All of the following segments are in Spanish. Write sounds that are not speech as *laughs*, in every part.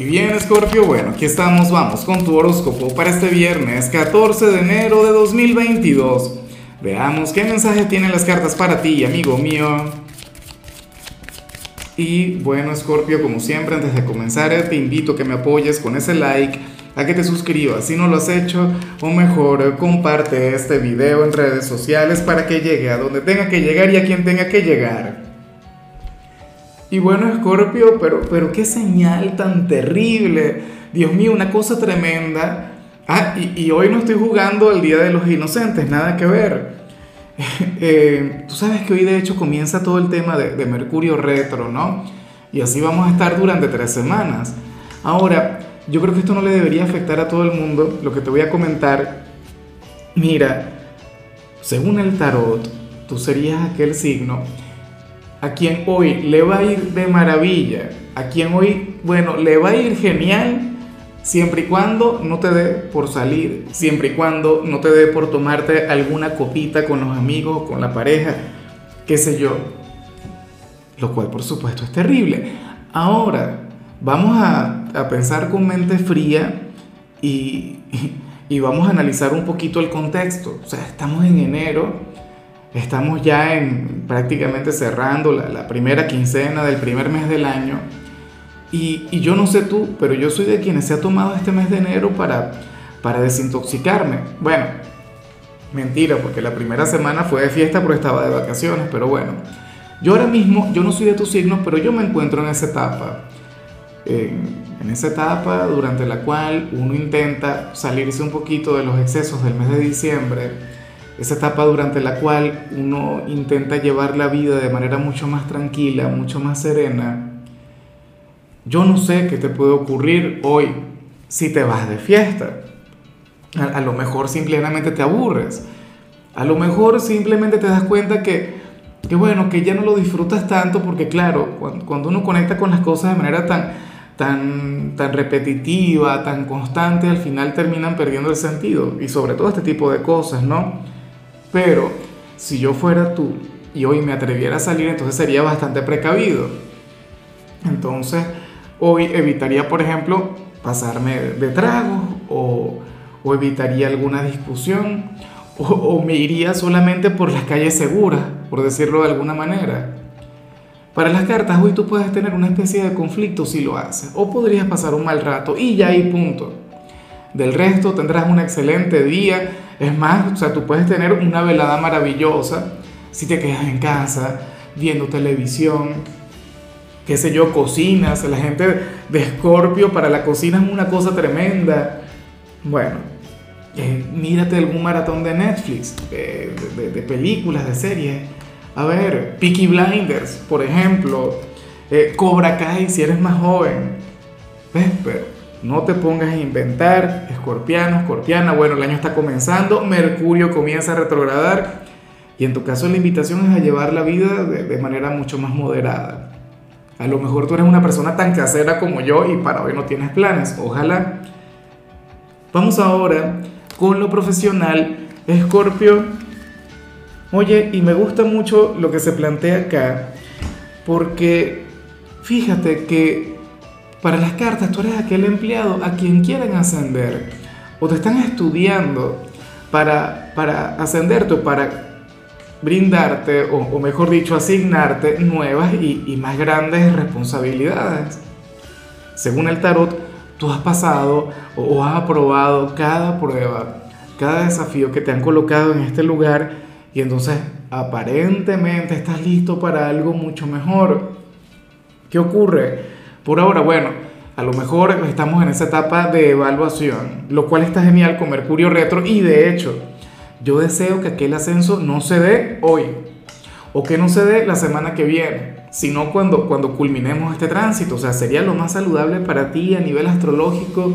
Y bien, Scorpio, bueno, aquí estamos, vamos con tu horóscopo para este viernes 14 de enero de 2022. Veamos qué mensaje tienen las cartas para ti, amigo mío. Y bueno, Scorpio, como siempre, antes de comenzar, te invito a que me apoyes con ese like, a que te suscribas si no lo has hecho, o mejor, comparte este video en redes sociales para que llegue a donde tenga que llegar y a quien tenga que llegar. Y bueno, Scorpio, pero, pero qué señal tan terrible. Dios mío, una cosa tremenda. Ah, y, hoy no estoy jugando el Día de los Inocentes, nada que ver. *laughs* Eh, tú sabes que hoy de hecho comienza todo el tema de, Mercurio retro, ¿no? Y así vamos a estar durante tres semanas. Ahora, yo creo que esto no le debería afectar a todo el mundo. Lo que te voy a comentar, mira, según el tarot, tú serías aquel signo a quien hoy le va a ir de maravilla, a quien hoy, bueno, le va a ir genial, siempre y cuando no te dé por salir, siempre y cuando no te dé por tomarte alguna copita con los amigos, con la pareja, qué sé yo. Lo cual, por supuesto, es terrible. Ahora, vamos a, pensar con mente fría y, *laughs* y vamos a analizar un poquito el contexto. O sea, estamos en enero Estamos ya en prácticamente cerrando la, primera quincena del primer mes del año. Y, yo no sé tú, pero yo soy de quienes se ha tomado este mes de enero para, para desintoxicarme. Bueno, mentira, porque la primera semana fue de fiesta porque estaba de vacaciones, pero bueno. Yo ahora mismo, yo no soy de tus signos, pero yo me encuentro en esa etapa. En esa etapa durante la cual uno intenta salirse un poquito de los excesos del mes de diciembre esa etapa durante la cual uno intenta llevar la vida de manera mucho más tranquila, mucho más serena. Yo no sé qué te puede ocurrir hoy si te vas de fiesta. A, lo mejor simplemente te aburres. A lo mejor simplemente te das cuenta que, que, bueno, que ya no lo disfrutas tanto porque claro, cuando, cuando uno conecta con las cosas de manera tan, tan, tan repetitiva, tan constante, al final terminan perdiendo el sentido. Y sobre todo este tipo de cosas, ¿no? Pero si yo fuera tú y hoy me atreviera a salir, entonces sería bastante precavido. Entonces, hoy evitaría, por ejemplo, pasarme de trago o, evitaría alguna discusión o, o, me iría solamente por las calles seguras, por decirlo de alguna manera. Para las cartas, hoy tú puedes tener una especie de conflicto si lo haces, o podrías pasar un mal rato y ya hay punto. Del resto tendrás un excelente día. Es más, o sea, tú puedes tener una velada maravillosa si te quedas en casa viendo televisión, qué sé yo, cocinas. La gente de Escorpio para la cocina es una cosa tremenda. Bueno, eh, mírate algún maratón de Netflix, de, películas, de series. A ver, Peaky Blinders, por ejemplo, eh, Cobra Kai si eres más joven. ¿Ves? Pero no te pongas a inventar, escorpiano, escorpiana, bueno, el año está comenzando, Mercurio comienza a retrogradar y en tu caso la invitación es a llevar la vida de, manera mucho más moderada. A lo mejor tú eres una persona tan casera como yo y para hoy no tienes planes, ojalá. Vamos ahora con lo profesional, Escorpio. Oye, y me gusta mucho lo que se plantea acá, porque fíjate que para las cartas, tú eres aquel empleado a quien quieren ascender o te están estudiando para, para ascenderte o para brindarte, o, mejor dicho, asignarte nuevas y, más grandes responsabilidades. Según el tarot, tú has pasado o has aprobado cada prueba, cada desafío que te han colocado en este lugar y entonces aparentemente estás listo para algo mucho mejor. ¿Qué ocurre? Por ahora, bueno, a lo mejor estamos en esa etapa de evaluación, lo cual está genial con Mercurio retro y de hecho, yo deseo que aquel ascenso no se dé hoy o que no se dé la semana que viene, sino cuando, cuando culminemos este tránsito. O sea, sería lo más saludable para ti a nivel astrológico.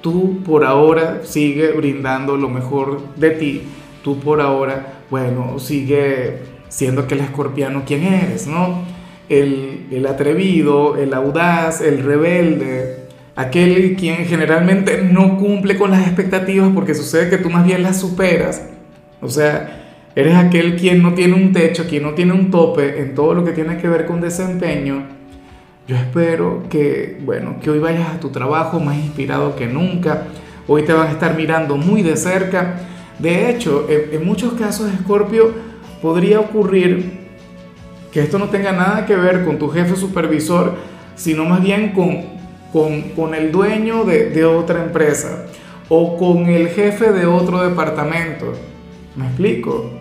Tú por ahora sigue brindando lo mejor de ti. Tú por ahora, bueno, sigue siendo aquel escorpiano quien eres, ¿no? El, atrevido, el audaz, el rebelde, aquel quien generalmente no cumple con las expectativas porque sucede que tú más bien las superas. O sea, eres aquel quien no tiene un techo, quien no tiene un tope en todo lo que tiene que ver con desempeño. Yo espero que, bueno, que hoy vayas a tu trabajo más inspirado que nunca. Hoy te van a estar mirando muy de cerca. De hecho, en, muchos casos, Escorpio, podría ocurrir que esto no tenga nada que ver con tu jefe supervisor, sino más bien con, con, con el dueño de, otra empresa o con el jefe de otro departamento. ¿Me explico?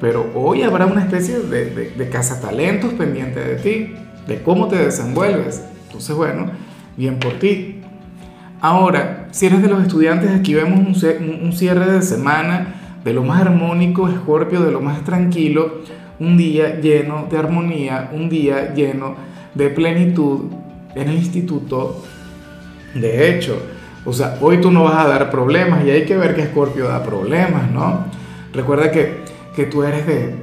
Pero hoy habrá una especie de, de, de cazatalentos pendiente de ti de cómo te desenvuelves. Entonces, bueno, bien por ti. Ahora, si eres de los estudiantes, aquí vemos un, cierre de semana de lo más armónico, Escorpio, de lo más tranquilo, un día lleno de armonía, un día lleno de plenitud en el instituto. De hecho, o sea, hoy tú no vas a dar problemas y hay que ver que Escorpio da problemas, ¿no? Recuerda que, que tú eres de,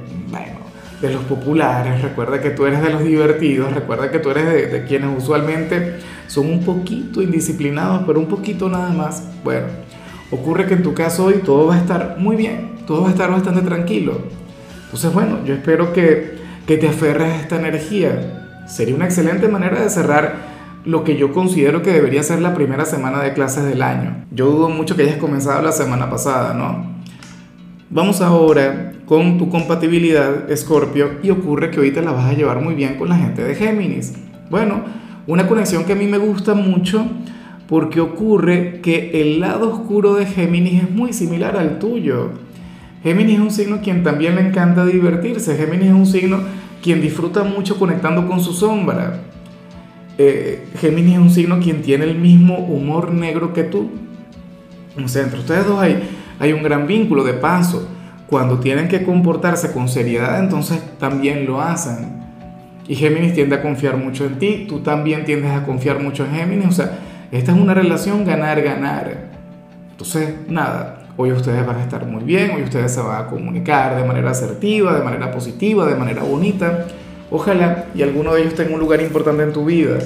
de los populares, recuerda que tú eres de los divertidos, recuerda que tú eres de, quienes usualmente son un poquito indisciplinados, pero un poquito nada más. Bueno, ocurre que en tu caso hoy todo va a estar muy bien, todo va a estar bastante tranquilo. Entonces, bueno, yo espero que, que te aferres a esta energía. Sería una excelente manera de cerrar lo que yo considero que debería ser la primera semana de clases del año. Yo dudo mucho que hayas comenzado la semana pasada, ¿no? Vamos ahora con tu compatibilidad Escorpio y ocurre que te la vas a llevar muy bien con la gente de Géminis. Bueno, una conexión que a mí me gusta mucho porque ocurre que el lado oscuro de Géminis es muy similar al tuyo. Géminis es un signo quien también le encanta divertirse. Géminis es un signo quien disfruta mucho conectando con su sombra. Eh, Géminis es un signo quien tiene el mismo humor negro que tú. O sea, entre ustedes dos hay, hay un gran vínculo de paso. Cuando tienen que comportarse con seriedad, entonces también lo hacen. Y Géminis tiende a confiar mucho en ti, tú también tiendes a confiar mucho en Géminis. O sea, esta es una relación ganar-ganar. Entonces, nada, hoy ustedes van a estar muy bien, hoy ustedes se van a comunicar de manera asertiva, de manera positiva, de manera bonita. Ojalá y alguno de ellos tenga un lugar importante en tu vida.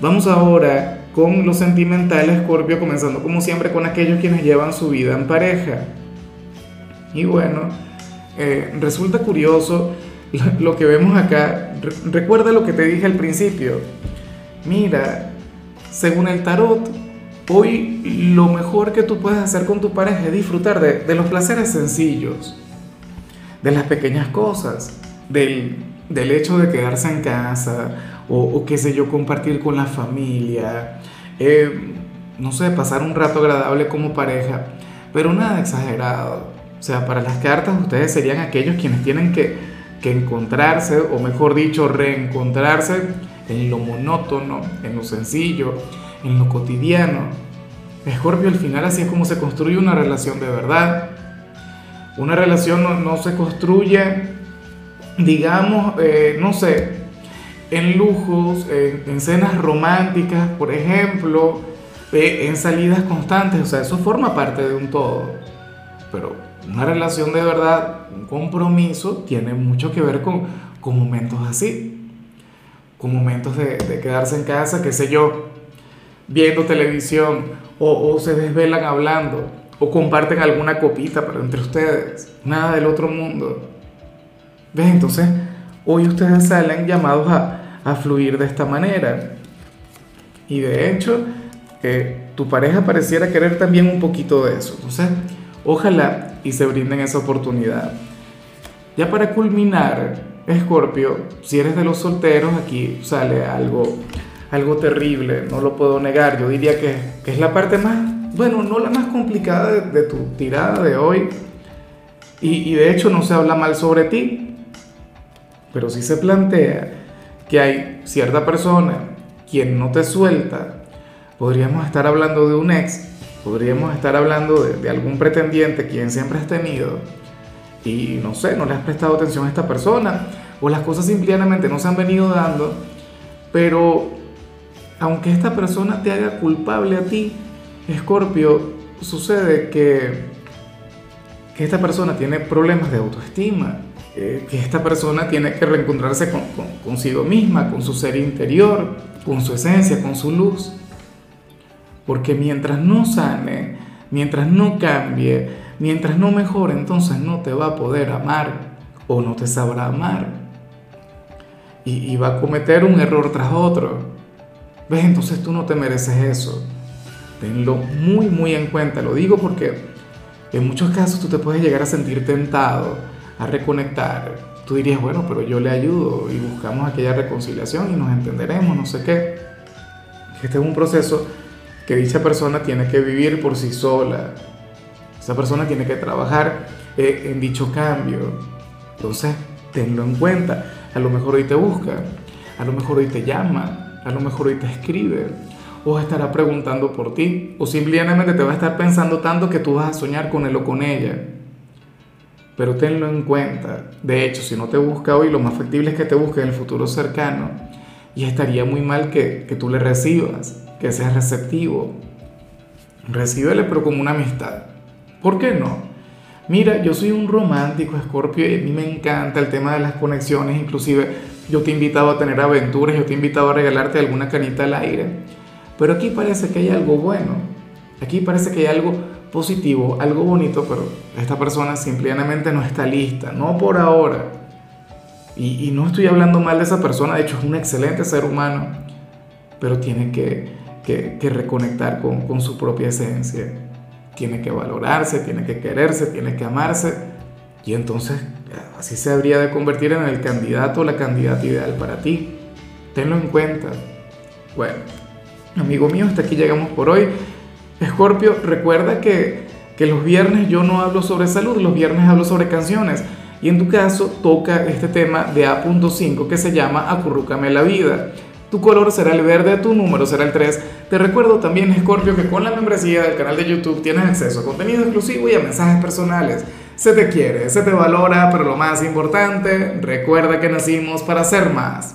Vamos ahora con los sentimentales, Scorpio, comenzando como siempre con aquellos quienes llevan su vida en pareja. Y bueno, eh, resulta curioso lo que vemos acá. Recuerda lo que te dije al principio. Mira, según el tarot, hoy lo mejor que tú puedes hacer con tu pareja es disfrutar de, los placeres sencillos, de las pequeñas cosas, del, hecho de quedarse en casa o, qué sé yo, compartir con la familia, eh, no sé, pasar un rato agradable como pareja, pero nada exagerado. O sea, para las cartas ustedes serían aquellos quienes tienen que, encontrarse, o mejor dicho, reencontrarse en lo monótono, en lo sencillo, en lo cotidiano. Escorpio, al final así es como se construye una relación de verdad. Una relación no, se construye, digamos, eh, no sé, en lujos, en, cenas románticas, por ejemplo, eh, en salidas constantes. O sea, eso forma parte de un todo. Pero una relación de verdad, un compromiso, tiene mucho que ver con, con momentos así, con momentos de, quedarse en casa, qué sé yo, viendo televisión, o, se desvelan hablando, o comparten alguna copita pero entre ustedes, nada del otro mundo. ¿Ves? Entonces, hoy ustedes salen llamados a, a fluir de esta manera. Y de hecho, eh, tu pareja pareciera querer también un poquito de eso. Entonces, Ojalá y se brinden esa oportunidad. Ya para culminar, Escorpio, si eres de los solteros, aquí sale algo, algo terrible, no lo puedo negar. Yo diría que, es la parte más, bueno, no la más complicada de, tu tirada de hoy. Y, de hecho no se habla mal sobre ti, pero sí se plantea que hay cierta persona quien no te suelta. Podríamos estar hablando de un ex Podríamos estar hablando de, algún pretendiente quien siempre has tenido y no sé, no le has prestado atención a esta persona o las cosas simplemente no se han venido dando, pero aunque esta persona te haga culpable a ti, Escorpio, sucede que, que esta persona tiene problemas de autoestima, eh, que esta persona tiene que reencontrarse con, consigo misma, con su ser interior, con su esencia, con su luz. Porque mientras no sane, mientras no cambie, mientras no mejore, entonces no te va a poder amar o no te sabrá amar. Y, va a cometer un error tras otro. ¿Ves? Entonces tú no te mereces eso. Tenlo muy, muy en cuenta. Lo digo porque en muchos casos tú te puedes llegar a sentir tentado a reconectar. Tú dirías, bueno, pero yo le ayudo y buscamos aquella reconciliación y nos entenderemos, no sé qué. Este es un proceso que dicha persona tiene que vivir por sí sola. Esa persona tiene que trabajar eh, en dicho cambio. Entonces, tenlo en cuenta. A lo mejor hoy te busca, a lo mejor hoy te llama, a lo mejor hoy te escribe, o estará preguntando por ti, o simplemente te va a estar pensando tanto que tú vas a soñar con él o con ella. Pero tenlo en cuenta. De hecho, si no te busca hoy, lo más factible es que te busque en el futuro cercano. Y estaría muy mal que, que tú le recibas, que seas receptivo. Recíbele, pero como una amistad. ¿Por qué no? Mira, yo soy un romántico, Scorpio, y a mí me encanta el tema de las conexiones, inclusive yo te he invitado a tener aventuras, yo te he invitado a regalarte alguna canita al aire, pero aquí parece que hay algo bueno, aquí parece que hay algo positivo, algo bonito, pero esta persona simplemente no está lista, no por ahora. Y, no estoy hablando mal de esa persona, de hecho es un excelente ser humano, pero tiene que, reconectar con, con su propia esencia tiene que valorarse, tiene que quererse, tiene que amarse. Y entonces así se habría de convertir en el candidato o la candidata ideal para ti. Tenlo en cuenta. Bueno, amigo mío, hasta aquí llegamos por hoy. Escorpio, recuerda que, que los viernes yo no hablo sobre salud, los viernes hablo sobre canciones. Y en tu caso toca este tema de A.5 que se llama Acurrúcame la vida. Tu color será el verde, tu número será el 3. Te recuerdo también, Scorpio, que con la membresía del canal de YouTube tienes acceso a contenido exclusivo y a mensajes personales. Se te quiere, se te valora, pero lo más importante, recuerda que nacimos para ser más.